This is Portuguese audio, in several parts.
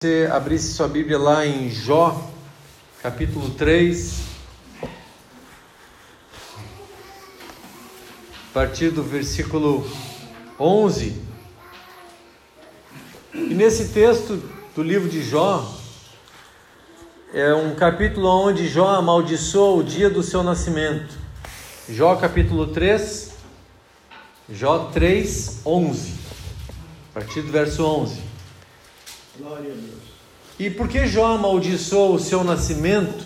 você abrisse sua Bíblia lá em Jó, capítulo 3, a partir do versículo 11. E nesse texto do livro de Jó, é um capítulo onde Jó amaldiçoa o dia do seu nascimento. Jó capítulo 3, Jó 3, 11. A partir do verso 11. Glória a Deus. E por que Jó amaldiçoou o seu nascimento?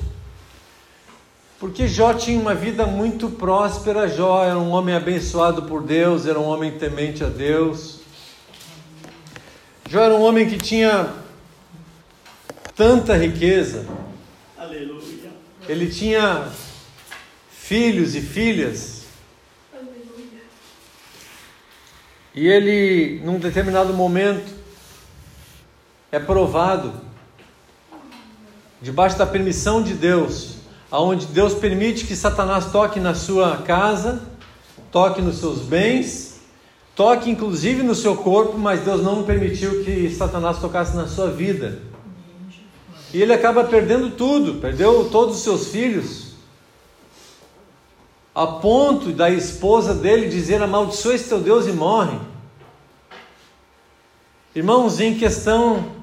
Porque Jó tinha uma vida muito próspera, Jó era um homem abençoado por Deus, era um homem temente a Deus. Jó era um homem que tinha tanta riqueza, Aleluia. ele tinha filhos e filhas. E ele, num determinado momento, é provado debaixo da permissão de Deus, aonde Deus permite que Satanás toque na sua casa, toque nos seus bens, toque inclusive no seu corpo, mas Deus não permitiu que Satanás tocasse na sua vida. E ele acaba perdendo tudo, perdeu todos os seus filhos, a ponto da esposa dele dizer: Amaldiçoa esse teu Deus e morre. Irmãos, em questão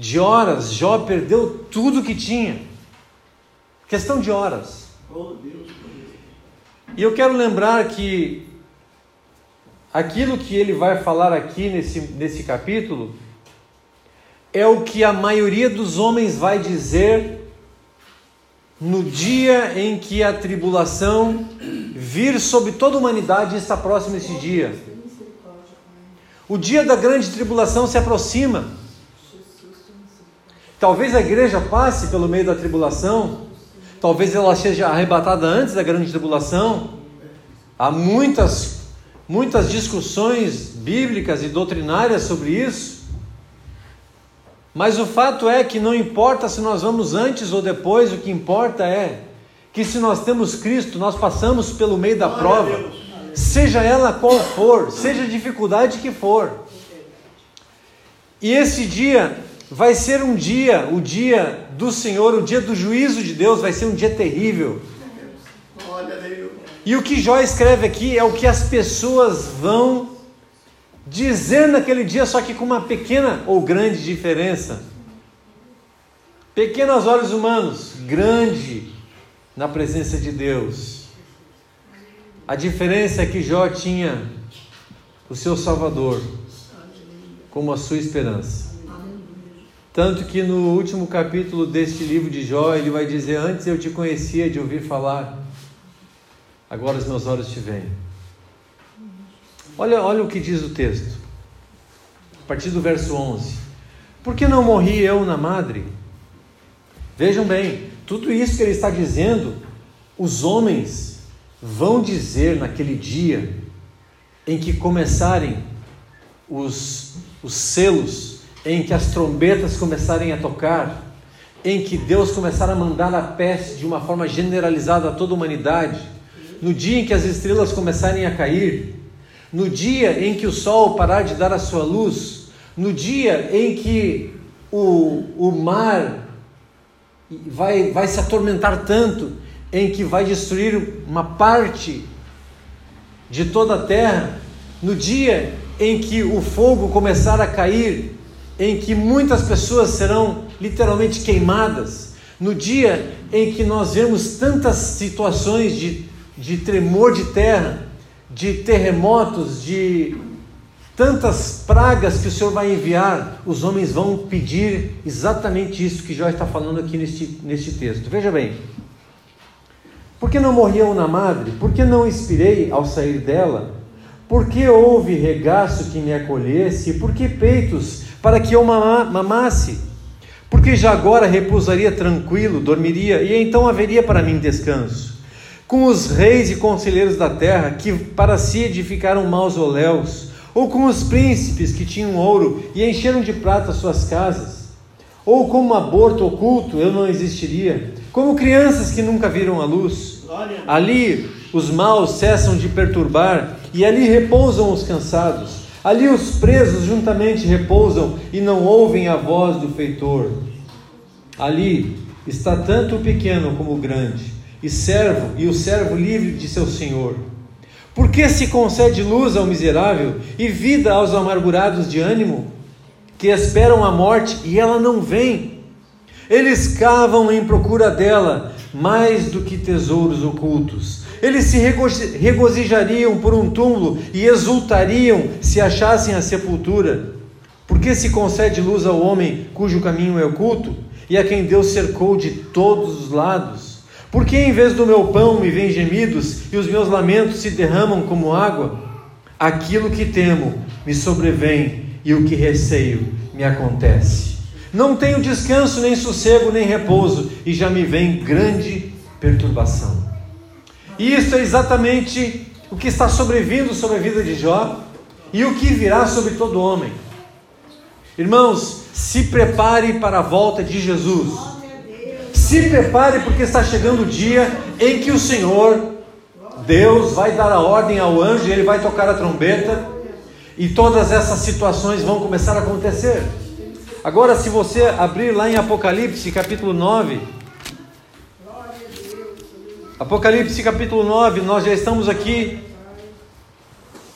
de horas, Jó perdeu tudo que tinha. Questão de horas. E eu quero lembrar que aquilo que ele vai falar aqui nesse, nesse capítulo é o que a maioria dos homens vai dizer no dia em que a tribulação vir sobre toda a humanidade está próximo esse dia. O dia da grande tribulação se aproxima. Talvez a igreja passe pelo meio da tribulação, talvez ela seja arrebatada antes da grande tribulação. Há muitas, muitas discussões bíblicas e doutrinárias sobre isso. Mas o fato é que não importa se nós vamos antes ou depois, o que importa é que se nós temos Cristo, nós passamos pelo meio da prova, seja ela qual for, seja a dificuldade que for. E esse dia vai ser um dia, o dia do Senhor, o dia do juízo de Deus, vai ser um dia terrível. E o que Jó escreve aqui é o que as pessoas vão dizer naquele dia, só que com uma pequena ou grande diferença. Pequeno aos olhos humanos, grande na presença de Deus. A diferença é que Jó tinha o seu Salvador como a sua esperança. Tanto que no último capítulo deste livro de Jó, ele vai dizer: Antes eu te conhecia de ouvir falar, agora os meus olhos te veem. Olha, olha o que diz o texto, a partir do verso 11: Por que não morri eu na madre? Vejam bem, tudo isso que ele está dizendo, os homens vão dizer naquele dia em que começarem os, os selos em que as trombetas começarem a tocar, em que Deus começar a mandar a peste de uma forma generalizada a toda a humanidade, no dia em que as estrelas começarem a cair, no dia em que o sol parar de dar a sua luz, no dia em que o, o mar vai, vai se atormentar tanto, em que vai destruir uma parte de toda a terra, no dia em que o fogo começar a cair em que muitas pessoas serão literalmente queimadas, no dia em que nós vemos tantas situações de, de tremor de terra, de terremotos, de tantas pragas que o Senhor vai enviar, os homens vão pedir exatamente isso que Jó está falando aqui neste, neste texto. Veja bem. Por que não morriam na madre? Por que não expirei ao sair dela? Por que houve regaço que me acolhesse? Por que peitos para que eu mamasse, porque já agora repousaria tranquilo, dormiria, e então haveria para mim descanso. Com os reis e conselheiros da terra, que para si edificaram mausoléus, ou com os príncipes que tinham ouro e encheram de prata suas casas, ou como aborto oculto, eu não existiria, como crianças que nunca viram a luz. Ali os maus cessam de perturbar, e ali repousam os cansados Ali os presos juntamente repousam e não ouvem a voz do feitor. Ali está tanto o pequeno como o grande, e servo e o servo livre de seu senhor. Por que se concede luz ao miserável e vida aos amargurados de ânimo, que esperam a morte e ela não vem? Eles cavam em procura dela mais do que tesouros ocultos. Eles se regozijariam por um túmulo e exultariam se achassem a sepultura. Porque se concede luz ao homem cujo caminho é oculto e a quem Deus cercou de todos os lados? Porque em vez do meu pão me vêm gemidos e os meus lamentos se derramam como água? Aquilo que temo me sobrevém e o que receio me acontece. Não tenho descanso, nem sossego, nem repouso, e já me vem grande perturbação. E isso é exatamente o que está sobrevindo sobre a vida de Jó e o que virá sobre todo homem. Irmãos, se prepare para a volta de Jesus. Se prepare porque está chegando o dia em que o Senhor, Deus, vai dar a ordem ao anjo, ele vai tocar a trombeta e todas essas situações vão começar a acontecer. Agora, se você abrir lá em Apocalipse capítulo 9, Apocalipse capítulo 9, nós já estamos aqui.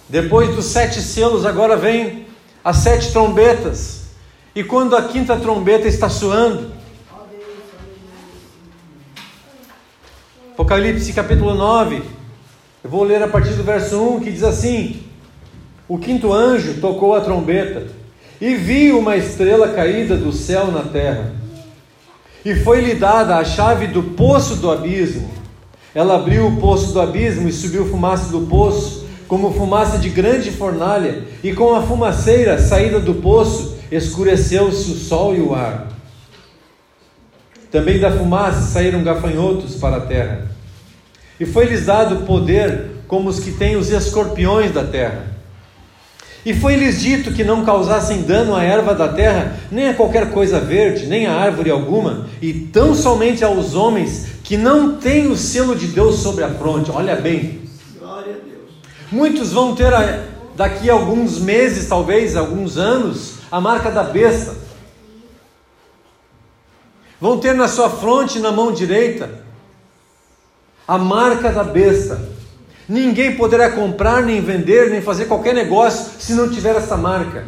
Depois dos sete selos, agora vem as sete trombetas. E quando a quinta trombeta está soando, Apocalipse capítulo 9, eu vou ler a partir do verso 1 que diz assim: O quinto anjo tocou a trombeta, e vi uma estrela caída do céu na terra, e foi-lhe dada a chave do poço do abismo. Ela abriu o poço do abismo e subiu fumaça do poço, como fumaça de grande fornalha, e com a fumaceira saída do poço, escureceu-se o sol e o ar. Também da fumaça saíram gafanhotos para a terra. E foi-lhes dado poder como os que têm os escorpiões da terra. E foi-lhes dito que não causassem dano à erva da terra, nem a qualquer coisa verde, nem a árvore alguma, e tão somente aos homens que não têm o selo de Deus sobre a fronte. Olha bem. Glória a Deus. Muitos vão ter daqui a alguns meses, talvez alguns anos, a marca da besta. Vão ter na sua fronte, na mão direita, a marca da besta. Ninguém poderá comprar, nem vender, nem fazer qualquer negócio se não tiver essa marca.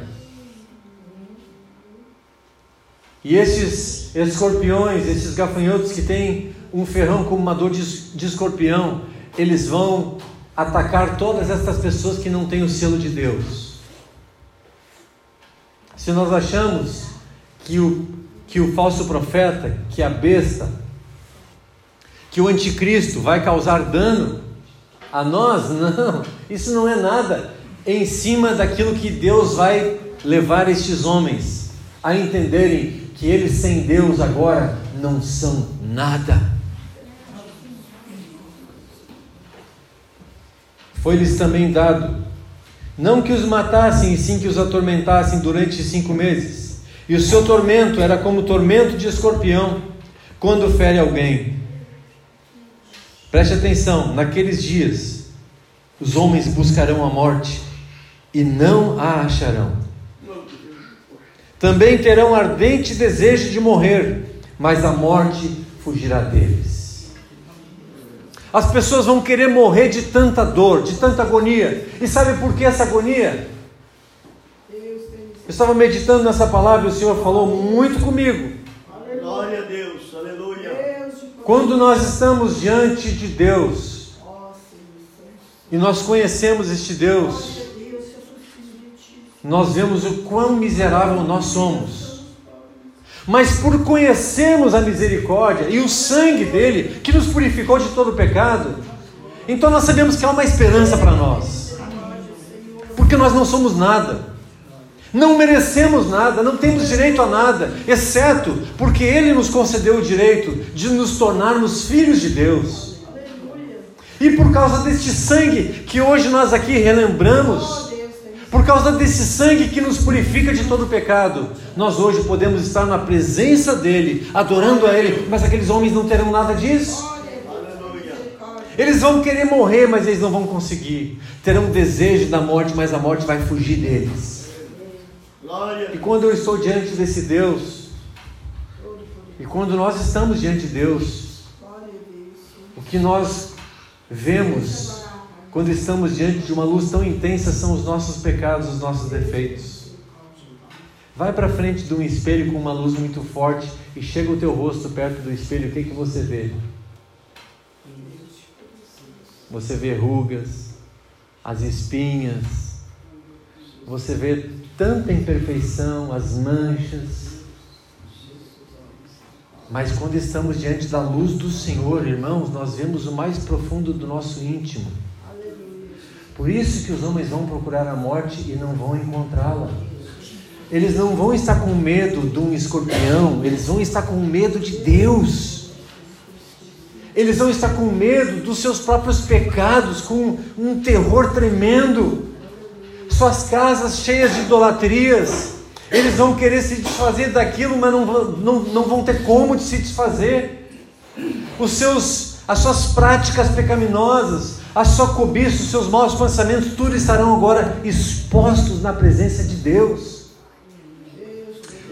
E esses escorpiões, esses gafanhotos que têm um ferrão como uma dor de, de escorpião, eles vão atacar todas essas pessoas que não têm o selo de Deus. Se nós achamos que o, que o falso profeta, que a besta, que o anticristo vai causar dano, a nós, não, isso não é nada em cima daquilo que Deus vai levar estes homens a entenderem que eles sem Deus agora não são nada. Foi-lhes também dado, não que os matassem, e sim que os atormentassem durante cinco meses. E o seu tormento era como o tormento de escorpião quando fere alguém. Preste atenção, naqueles dias os homens buscarão a morte e não a acharão. Também terão ardente desejo de morrer, mas a morte fugirá deles. As pessoas vão querer morrer de tanta dor, de tanta agonia. E sabe por que essa agonia? Eu estava meditando nessa palavra e o Senhor falou muito comigo. Glória a Deus, aleluia. Quando nós estamos diante de Deus e nós conhecemos este Deus, nós vemos o quão miserável nós somos. Mas por conhecermos a misericórdia e o sangue dele, que nos purificou de todo pecado, então nós sabemos que há uma esperança para nós. Porque nós não somos nada. Não merecemos nada, não temos direito a nada, exceto porque Ele nos concedeu o direito de nos tornarmos filhos de Deus. E por causa deste sangue que hoje nós aqui relembramos, por causa desse sangue que nos purifica de todo pecado, nós hoje podemos estar na presença dele, adorando a ele, mas aqueles homens não terão nada disso. Eles vão querer morrer, mas eles não vão conseguir. Terão desejo da morte, mas a morte vai fugir deles. E quando eu estou diante desse Deus, e quando nós estamos diante de Deus, o que nós vemos quando estamos diante de uma luz tão intensa são os nossos pecados, os nossos defeitos. Vai para frente de um espelho com uma luz muito forte e chega o teu rosto perto do espelho, o que, que você vê? Você vê rugas, as espinhas, você vê tanta imperfeição, as manchas. Mas quando estamos diante da luz do Senhor, irmãos, nós vemos o mais profundo do nosso íntimo. Por isso que os homens vão procurar a morte e não vão encontrá-la. Eles não vão estar com medo de um escorpião, eles vão estar com medo de Deus. Eles vão estar com medo dos seus próprios pecados, com um terror tremendo. Suas casas cheias de idolatrias. Eles vão querer se desfazer daquilo, mas não, não, não vão ter como de se desfazer. Os seus, as suas práticas pecaminosas, a sua cobiça, os seus maus pensamentos, tudo estarão agora expostos na presença de Deus.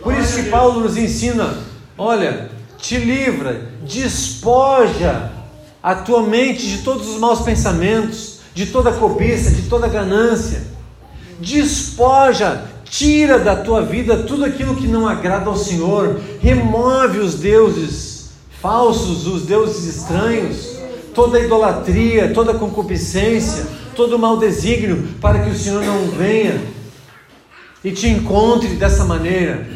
Por isso que Paulo nos ensina: olha, te livra, despoja a tua mente de todos os maus pensamentos, de toda cobiça, de toda ganância. Despoja, tira da tua vida tudo aquilo que não agrada ao Senhor, remove os deuses falsos, os deuses estranhos, toda idolatria, toda concupiscência, todo mau desígnio, para que o Senhor não venha e te encontre dessa maneira.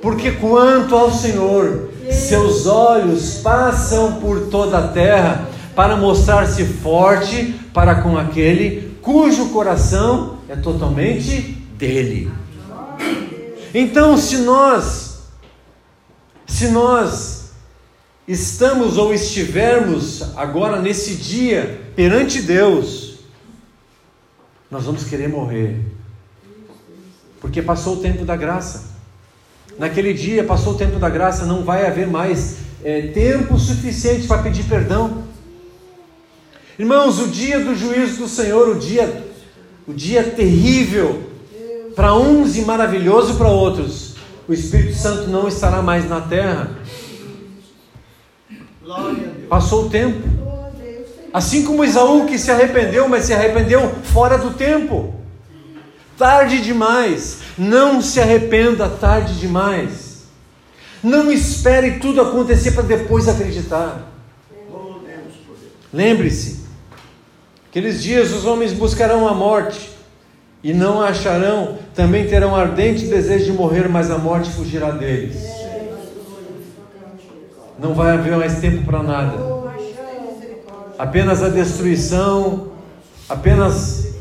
Porque quanto ao Senhor, seus olhos passam por toda a terra para mostrar-se forte para com aquele cujo coração é totalmente dele. Então, se nós se nós estamos ou estivermos agora nesse dia perante Deus, nós vamos querer morrer. Porque passou o tempo da graça. Naquele dia, passou o tempo da graça, não vai haver mais é, tempo suficiente para pedir perdão. Irmãos, o dia do juízo do Senhor, o dia, o dia terrível para uns e maravilhoso para outros, o Espírito Santo não estará mais na terra. Passou o tempo. Assim como Isaú que se arrependeu, mas se arrependeu fora do tempo. Tarde demais. Não se arrependa tarde demais. Não espere tudo acontecer para depois acreditar. Lembre-se, aqueles dias os homens buscarão a morte e não a acharão, também terão ardente desejo de morrer, mas a morte fugirá deles. Não vai haver mais tempo para nada. Apenas a destruição, apenas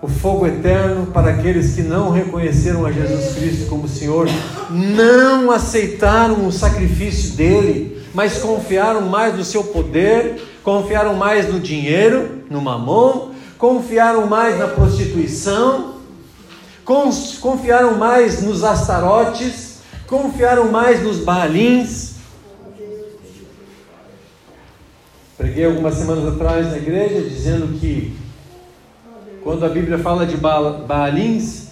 o fogo eterno para aqueles que não reconheceram a Jesus Cristo como Senhor, não aceitaram o sacrifício dele, mas confiaram mais no seu poder, confiaram mais no dinheiro, no mamon, confiaram mais na prostituição, confiaram mais nos astarotes, confiaram mais nos baalins. Preguei algumas semanas atrás na igreja dizendo que quando a Bíblia fala de Baalins,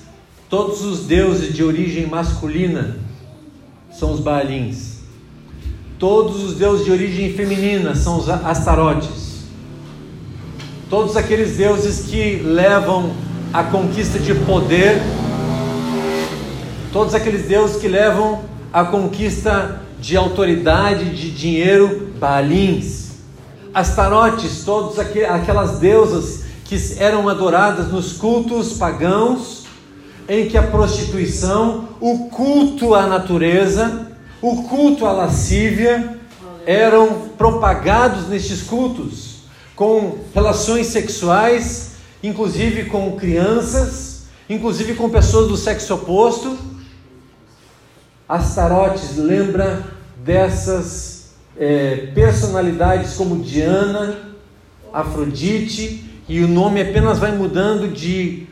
todos os deuses de origem masculina são os Baalins. Todos os deuses de origem feminina são os Astarotes. Todos aqueles deuses que levam a conquista de poder, todos aqueles deuses que levam a conquista de autoridade, de dinheiro, Baalins. Astarotes, todas aquelas deusas que eram adoradas nos cultos pagãos, em que a prostituição, o culto à natureza, o culto à lascívia eram propagados nestes cultos, com relações sexuais, inclusive com crianças, inclusive com pessoas do sexo oposto. Astarotes lembra dessas é, personalidades como Diana, Afrodite, e o nome apenas vai mudando de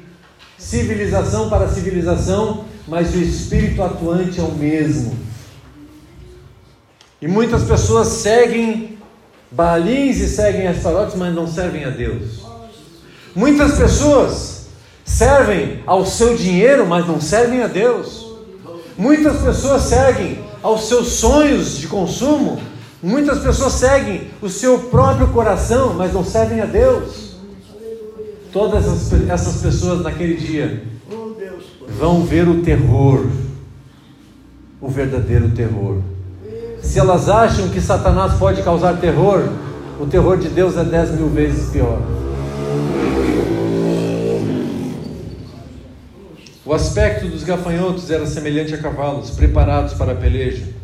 civilização para civilização, mas o espírito atuante é o mesmo. E muitas pessoas seguem Baalins e seguem Astarotes, mas não servem a Deus. Muitas pessoas servem ao seu dinheiro, mas não servem a Deus. Muitas pessoas seguem aos seus sonhos de consumo, muitas pessoas seguem o seu próprio coração, mas não servem a Deus. Todas essas pessoas naquele dia vão ver o terror, o verdadeiro terror. Se elas acham que Satanás pode causar terror, o terror de Deus é dez mil vezes pior. O aspecto dos gafanhotos era semelhante a cavalos preparados para a peleja.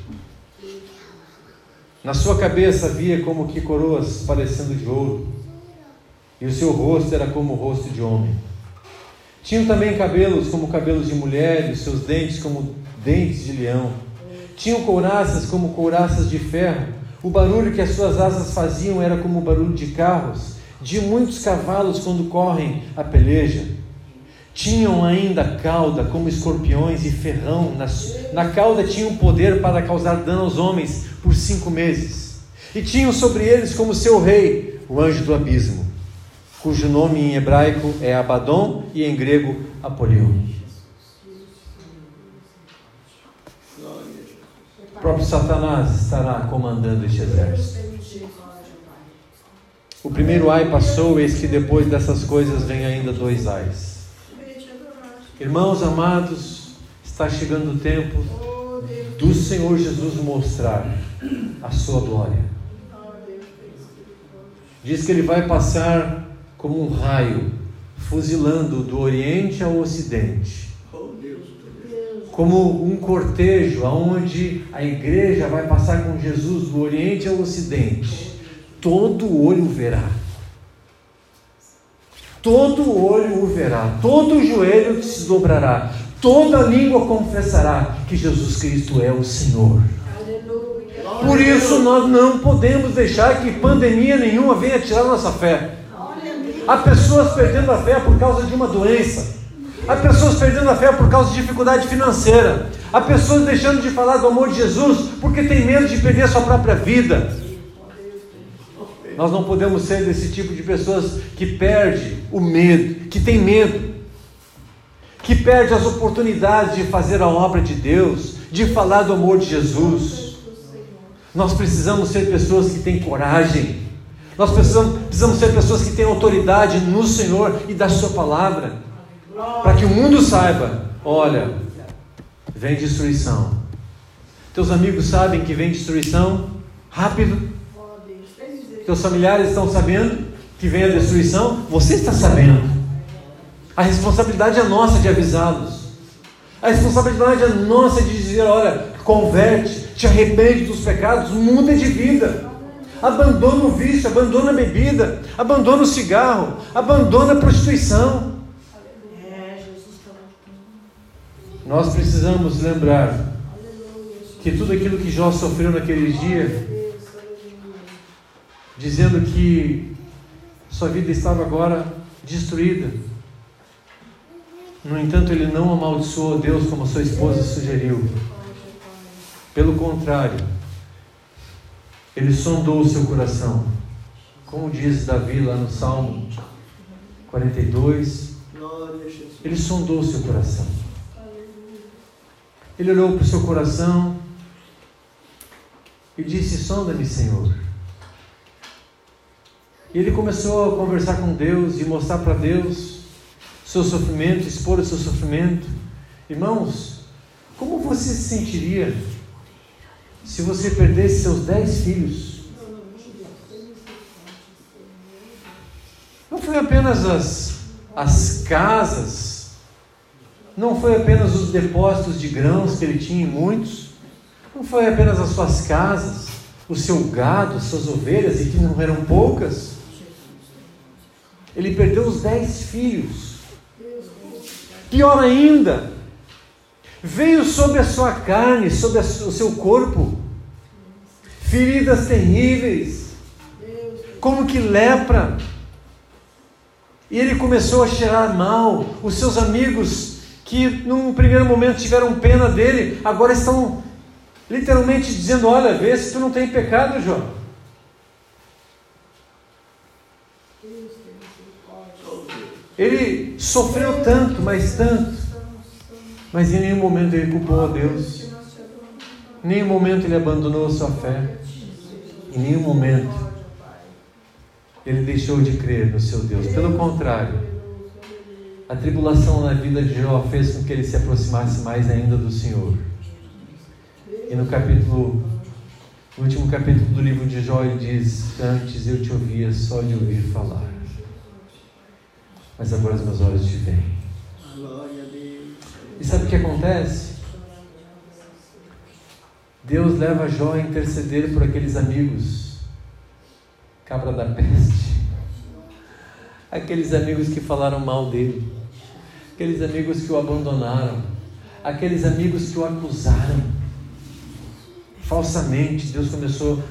Na sua cabeça havia como que coroas parecendo de ouro, e o seu rosto era como o rosto de homem. Tinham também cabelos como cabelos de mulher, e seus dentes como dentes de leão. Tinham couraças como couraças de ferro. O barulho que as suas asas faziam era como o barulho de carros, de muitos cavalos quando correm a peleja. Tinham ainda cauda como escorpiões e ferrão. Na, na cauda tinham poder para causar dano aos homens por cinco meses. E tinham sobre eles como seu rei o anjo do abismo cujo nome em hebraico é Abaddon e em grego Apolion. O próprio Satanás estará comandando este exército. O primeiro ai passou, eis que depois dessas coisas vem ainda dois ais. Irmãos amados, está chegando o tempo do Senhor Jesus mostrar a sua glória. Diz que ele vai passar como um raio, fuzilando do Oriente ao Ocidente. Como um cortejo aonde a igreja vai passar com Jesus do Oriente ao Ocidente. Todo olho verá. Todo olho o verá, todo joelho se dobrará, toda língua confessará que Jesus Cristo é o Senhor. Por isso nós não podemos deixar que pandemia nenhuma venha tirar nossa fé. Há pessoas perdendo a fé por causa de uma doença. Há pessoas perdendo a fé por causa de dificuldade financeira. Há pessoas deixando de falar do amor de Jesus porque tem medo de perder a sua própria vida. Nós não podemos ser desse tipo de pessoas que perde o medo, que tem medo, que perde as oportunidades de fazer a obra de Deus, de falar do amor de Jesus. Nós precisamos ser pessoas que têm coragem, nós precisamos, precisamos ser pessoas que têm autoridade no Senhor e da Sua palavra, para que o mundo saiba: olha, vem destruição. Teus amigos sabem que vem destruição rápido. Teus familiares estão sabendo que vem a destruição. Você está sabendo. A responsabilidade é nossa de avisá-los. A responsabilidade é nossa de dizer: olha, converte, te arrepende dos pecados, muda de vida. Abandona o vício, abandona a bebida, abandona o cigarro, abandona a prostituição. Nós precisamos lembrar que tudo aquilo que Jó sofreu naquele dia, dizendo que sua vida estava agora destruída. No entanto, ele não amaldiçoou Deus como sua esposa sugeriu. Pelo contrário, ele sondou o seu coração. Como diz Davi lá no Salmo 42, ele sondou o seu coração. Ele olhou para o seu coração e disse: Sonda-me, Senhor. E ele começou a conversar com Deus e mostrar para Deus seu sofrimento, expor o seu sofrimento. Irmãos, como você se sentiria se você perdesse seus dez filhos? Não foi apenas as, as casas, não foi apenas os depósitos de grãos que ele tinha muitos, não foi apenas as suas casas, o seu gado, suas ovelhas, e que não eram poucas. Ele perdeu os dez filhos. Pior ainda, veio sobre a sua carne, sobre o seu corpo, feridas terríveis, como que lepra. E ele começou a cheirar mal. Os seus amigos, que num primeiro momento tiveram pena dele, agora estão literalmente dizendo: Olha, vê se tu não tem pecado, Jó. Ele sofreu tanto, mas tanto, mas em nenhum momento ele culpou a Deus. Em nenhum momento ele abandonou a sua fé. Em nenhum momento ele deixou de crer no seu Deus. Pelo contrário, a tribulação na vida de Jó fez com que ele se aproximasse mais ainda do Senhor. E no capítulo, no último capítulo do livro de Jó, ele diz: Antes eu te ouvia só de ouvir falar, mas agora os meus olhos te veem. E sabe o que acontece? Deus leva Jó a interceder por aqueles amigos, cabra da peste, aqueles amigos que falaram mal dele, aqueles amigos que o abandonaram, aqueles amigos que o acusaram falsamente. Deus começou,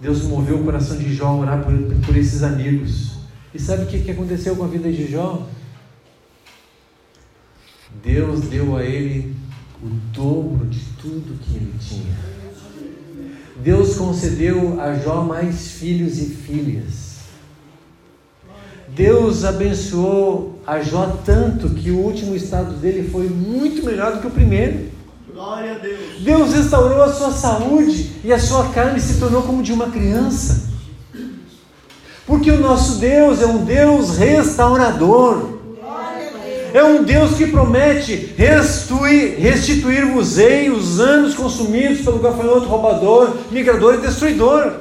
Deus moveu o coração de Jó a orar por, por esses amigos. E sabe o que, que aconteceu com a vida de Jó? Deus deu a ele o dobro de tudo que ele tinha. Deus concedeu a Jó mais filhos e filhas. Deus abençoou a Jó tanto que o último estado dele foi muito melhor do que o primeiro. Glória a Deus. Deus restaurou a sua saúde e a sua carne se tornou como de uma criança. Porque o nosso Deus é um Deus restaurador. É um Deus que promete restituir, restituir-vos-ei os anos consumidos pelo gafanhoto roubador, migrador e destruidor.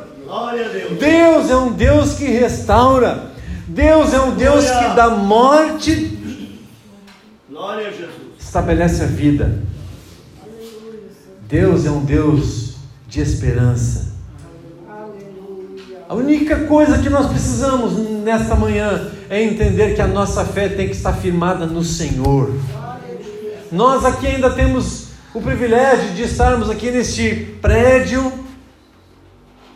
Deus. Deus é um Deus que restaura. Deus é um Deus Glória. que da morte Glória a Jesus. estabelece a vida. Deus é um Deus de esperança. A única coisa que nós precisamos nesta manhã é entender que a nossa fé tem que estar firmada no Senhor. Nós aqui ainda temos o privilégio de estarmos aqui neste prédio.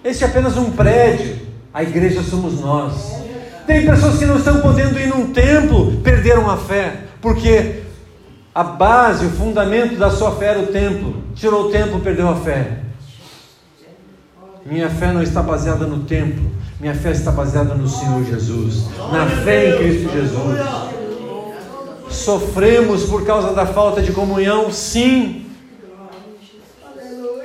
Este é apenas um prédio, a igreja somos nós. Tem pessoas que não estão podendo ir num templo, perderam a fé, porque a base, o fundamento da sua fé era o templo. Tirou o templo, perdeu a fé. Minha fé não está baseada no templo, minha fé está baseada no Senhor Jesus, na fé em. Cristo Jesus. Sofremos por causa da falta de comunhão, sim.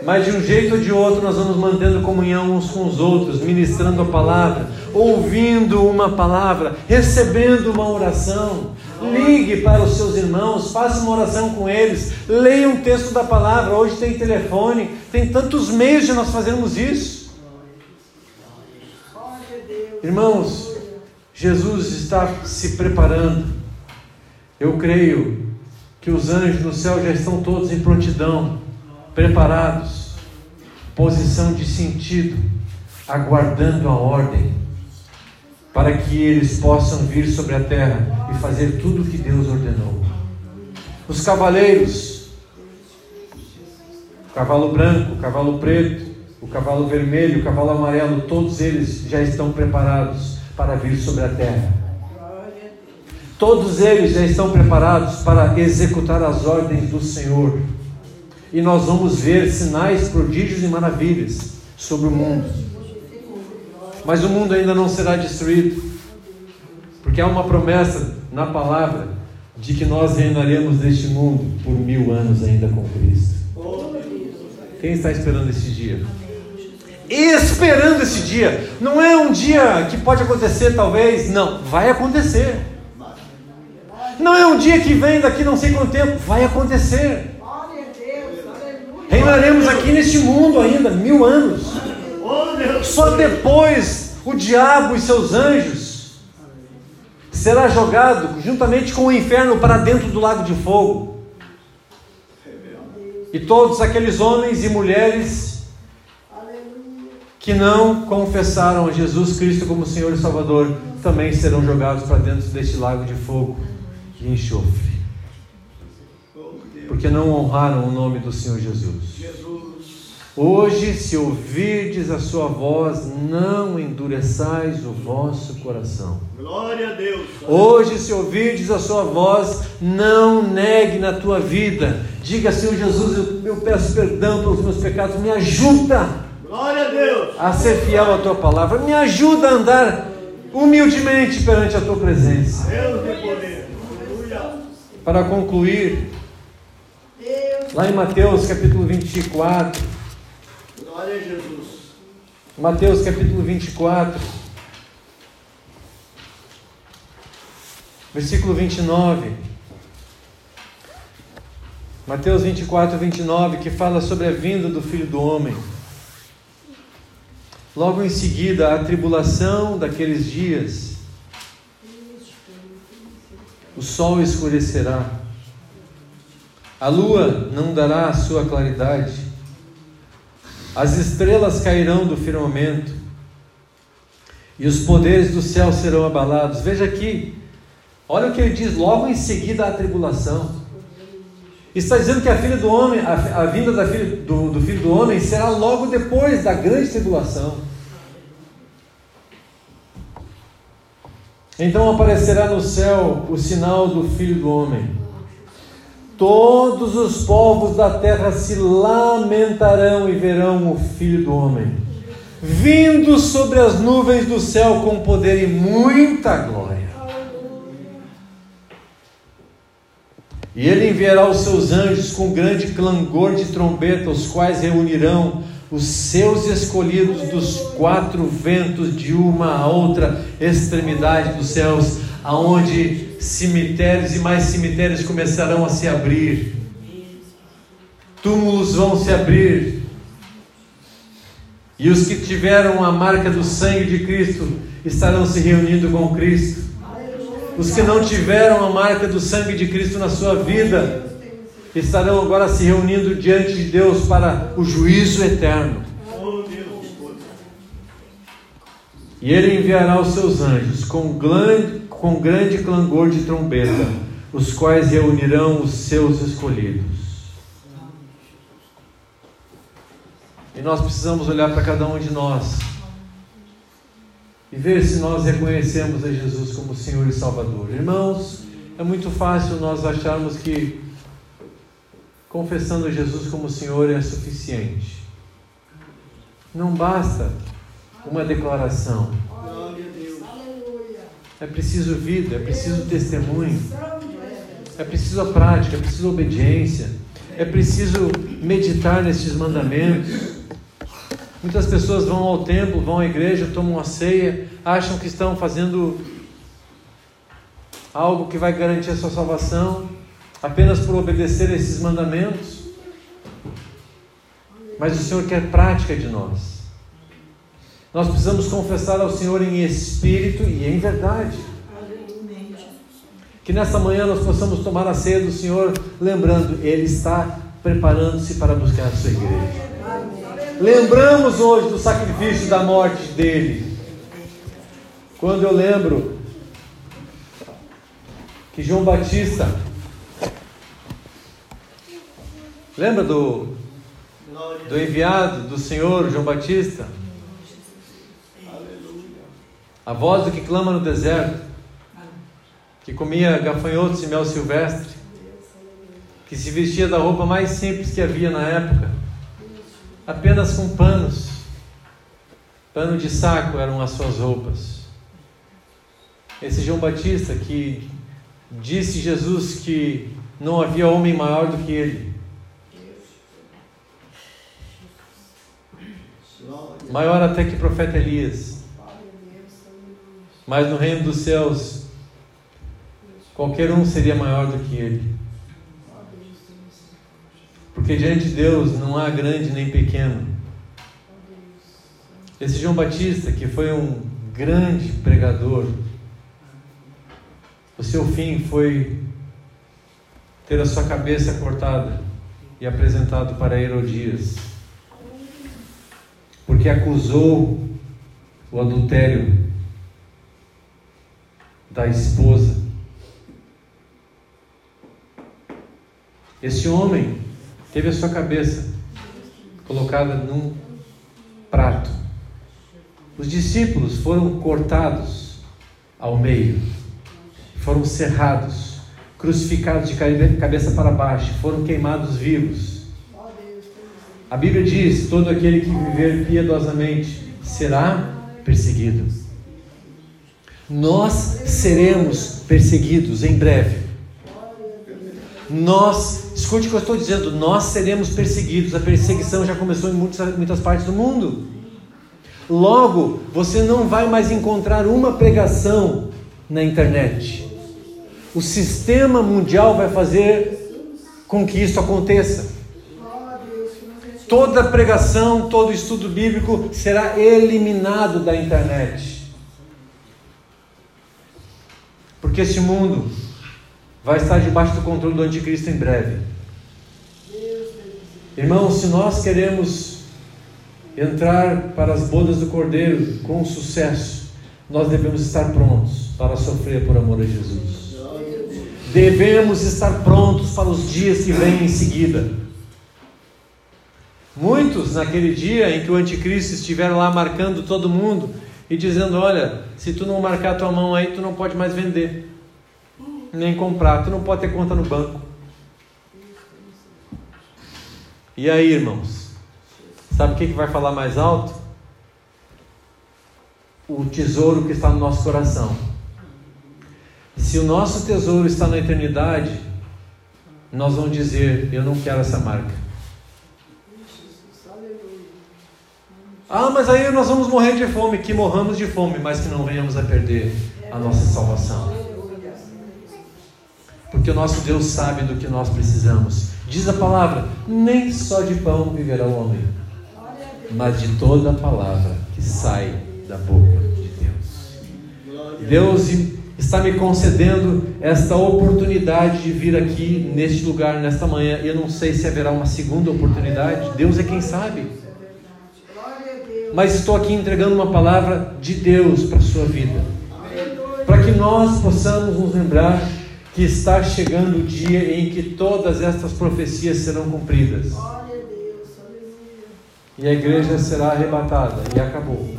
Mas de um jeito ou de outro nós vamos mantendo comunhão uns com os outros, ministrando a palavra, ouvindo uma palavra, recebendo uma oração. Ligue para os seus irmãos, faça uma oração com eles, leia um texto da palavra. Hoje tem telefone, tem tantos meios de nós fazermos isso. Irmãos, Jesus está se preparando. Eu creio que os anjos no céu já estão todos em prontidão, preparados, posição de sentido, aguardando a ordem, para que eles possam vir sobre a terra e fazer tudo o que Deus ordenou. Os cavaleiros, o cavalo branco, o cavalo preto, o cavalo vermelho, o cavalo amarelo, todos eles já estão preparados para vir sobre a terra. Todos eles já estão preparados para executar as ordens do Senhor. E nós vamos ver sinais, prodígios e maravilhas sobre o mundo. Mas o mundo ainda não será destruído, porque há uma promessa na palavra de que nós reinaremos neste mundo por mil anos ainda com Cristo. Quem está esperando esse dia? Esperando esse dia. Não é um dia que pode acontecer, talvez. Não, vai acontecer. Não é um dia que vem daqui não sei quanto tempo. Vai acontecer. Reinaremos aqui neste mundo ainda, mil anos. Só depois o diabo e seus anjos será jogado juntamente com o inferno para dentro do lago de fogo. E todos aqueles homens e mulheres que não confessaram a Jesus Cristo como Senhor e Salvador também serão jogados para dentro deste lago de fogo e enxofre, porque não honraram o nome do Senhor Jesus. Hoje, se ouvirdes a sua voz, não endureçais o vosso coração. Glória a Deus. Hoje, se ouvirdes a sua voz, não negue na tua vida. Diga, Senhor Jesus, eu, peço perdão pelos meus pecados, me ajuda Glória a Deus. a ser fiel à tua palavra, me ajuda a andar humildemente perante a tua presença. Deus de poder. Aleluia. Para concluir, lá em Mateus capítulo 24, Glória a Jesus. Mateus capítulo 24, versículo 29. Mateus 24, 29, que fala sobre a vinda do Filho do Homem. Logo em seguida, a tribulação daqueles dias, o sol escurecerá, a lua não dará a sua claridade, as estrelas cairão do firmamento, e os poderes do céu serão abalados. Veja aqui, olha o que ele diz logo em seguida à tribulação. Está dizendo que a filha do homem, a, a vinda da filha, do, do filho do homem será logo depois da grande tribulação. Então aparecerá no céu o sinal do filho do homem. Todos os povos da terra se lamentarão e verão o filho do homem, vindo sobre as nuvens do céu com poder e muita glória. E ele enviará os seus anjos com grande clangor de trombeta, os quais reunirão os seus escolhidos dos quatro ventos de uma a outra extremidade dos céus, aonde cemitérios e mais cemitérios começarão a se abrir. Túmulos vão se abrir. E os que tiveram a marca do sangue de Cristo estarão se reunindo com Cristo. Os que não tiveram a marca do sangue de Cristo na sua vida estarão agora se reunindo diante de Deus para o juízo eterno. E ele enviará os seus anjos com grande, com grande clangor de trombeta, os quais reunirão os seus escolhidos. E nós precisamos olhar para cada um de nós e ver se nós reconhecemos a Jesus como Senhor e Salvador. Irmãos, é muito fácil nós acharmos que confessando Jesus como Senhor é suficiente. Não basta uma declaração. É preciso vida, é preciso testemunho, é preciso a prática, é preciso obediência, é preciso meditar nesses mandamentos. Muitas pessoas vão ao templo, vão à igreja, tomam a ceia, acham que estão fazendo algo que vai garantir a sua salvação apenas por obedecer a esses mandamentos. Mas o Senhor quer prática de nós. Nós precisamos confessar ao Senhor em espírito e em verdade. Que nessa manhã nós possamos tomar a ceia do Senhor, lembrando, Ele está preparando-se para buscar a sua igreja. Lembramos hoje do sacrifício da morte dele. Quando eu lembro que João Batista, lembra do, do enviado do Senhor, João Batista? A voz do que clama no deserto, que comia gafanhotos e mel silvestre, que se vestia da roupa mais simples que havia na época, apenas com panos. Pano de saco eram as suas roupas. Esse João Batista que disse Jesus que não havia homem maior do que ele, maior até que profeta Elias. Mas no reino dos céus, qualquer um seria maior do que ele. Porque diante de Deus não há grande nem pequeno. Esse João Batista, que foi um grande pregador, o seu fim foi ter a sua cabeça cortada e apresentado para Herodias, porque acusou o adultério da esposa. Esse homem teve a sua cabeça colocada num prato. Os discípulos foram cortados ao meio, foram cerrados, crucificados de cabe- cabeça para baixo, foram queimados vivos. A Bíblia diz: todo aquele que viver piedosamente será perseguido. Nós seremos perseguidos em breve. Nós, escute o que eu estou dizendo, nós seremos perseguidos. A perseguição já começou em muitas, muitas partes do mundo. Logo, você não vai mais encontrar uma pregação na internet. O sistema mundial vai fazer com que isso aconteça. Toda pregação, todo estudo bíblico será eliminado da internet. Porque este mundo vai estar debaixo do controle do anticristo em breve. Irmãos, se nós queremos entrar para as bodas do Cordeiro com sucesso, nós devemos estar prontos para sofrer por amor a Jesus. Devemos estar prontos para os dias que vêm em seguida. Muitos naquele dia em que o anticristo estiver lá marcando todo mundo e dizendo: Olha, se tu não marcar tua mão aí, tu não pode mais vender, nem comprar, tu não pode ter conta no banco. E aí, irmãos, sabe o que, que vai falar mais alto? O tesouro que está no nosso coração. Se o nosso tesouro está na eternidade, nós vamos dizer: Eu não quero essa marca. Ah, mas aí nós vamos morrer de fome. Que morramos de fome, mas que não venhamos a perder a nossa salvação. Porque o nosso Deus sabe do que nós precisamos. Diz a palavra: nem só de pão viverá o homem, mas de toda a palavra que sai da boca de Deus. Deus está me concedendo esta oportunidade de vir aqui neste lugar, nesta manhã. Eu não sei se haverá uma segunda oportunidade. Deus é quem sabe mas estou aqui entregando uma palavra de Deus para a sua vida. Para que nós possamos nos lembrar que está chegando o dia em que todas estas profecias serão cumpridas. E a igreja será arrebatada. E acabou.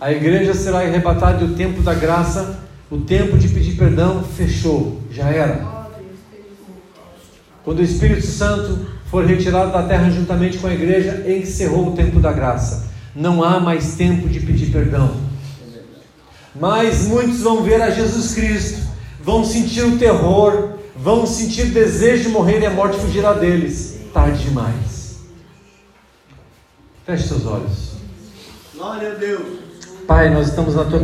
A igreja será arrebatada e o tempo da graça, o tempo de pedir perdão, fechou. Já era. Quando o Espírito Santo for retirado da terra juntamente com a igreja, encerrou o tempo da graça. Não há mais tempo de pedir perdão. Mas muitos vão ver a Jesus Cristo, vão sentir o terror, vão sentir desejo de morrer e a morte fugirá deles. Tarde demais. Feche seus olhos. Glória a Deus. Pai, nós estamos na tua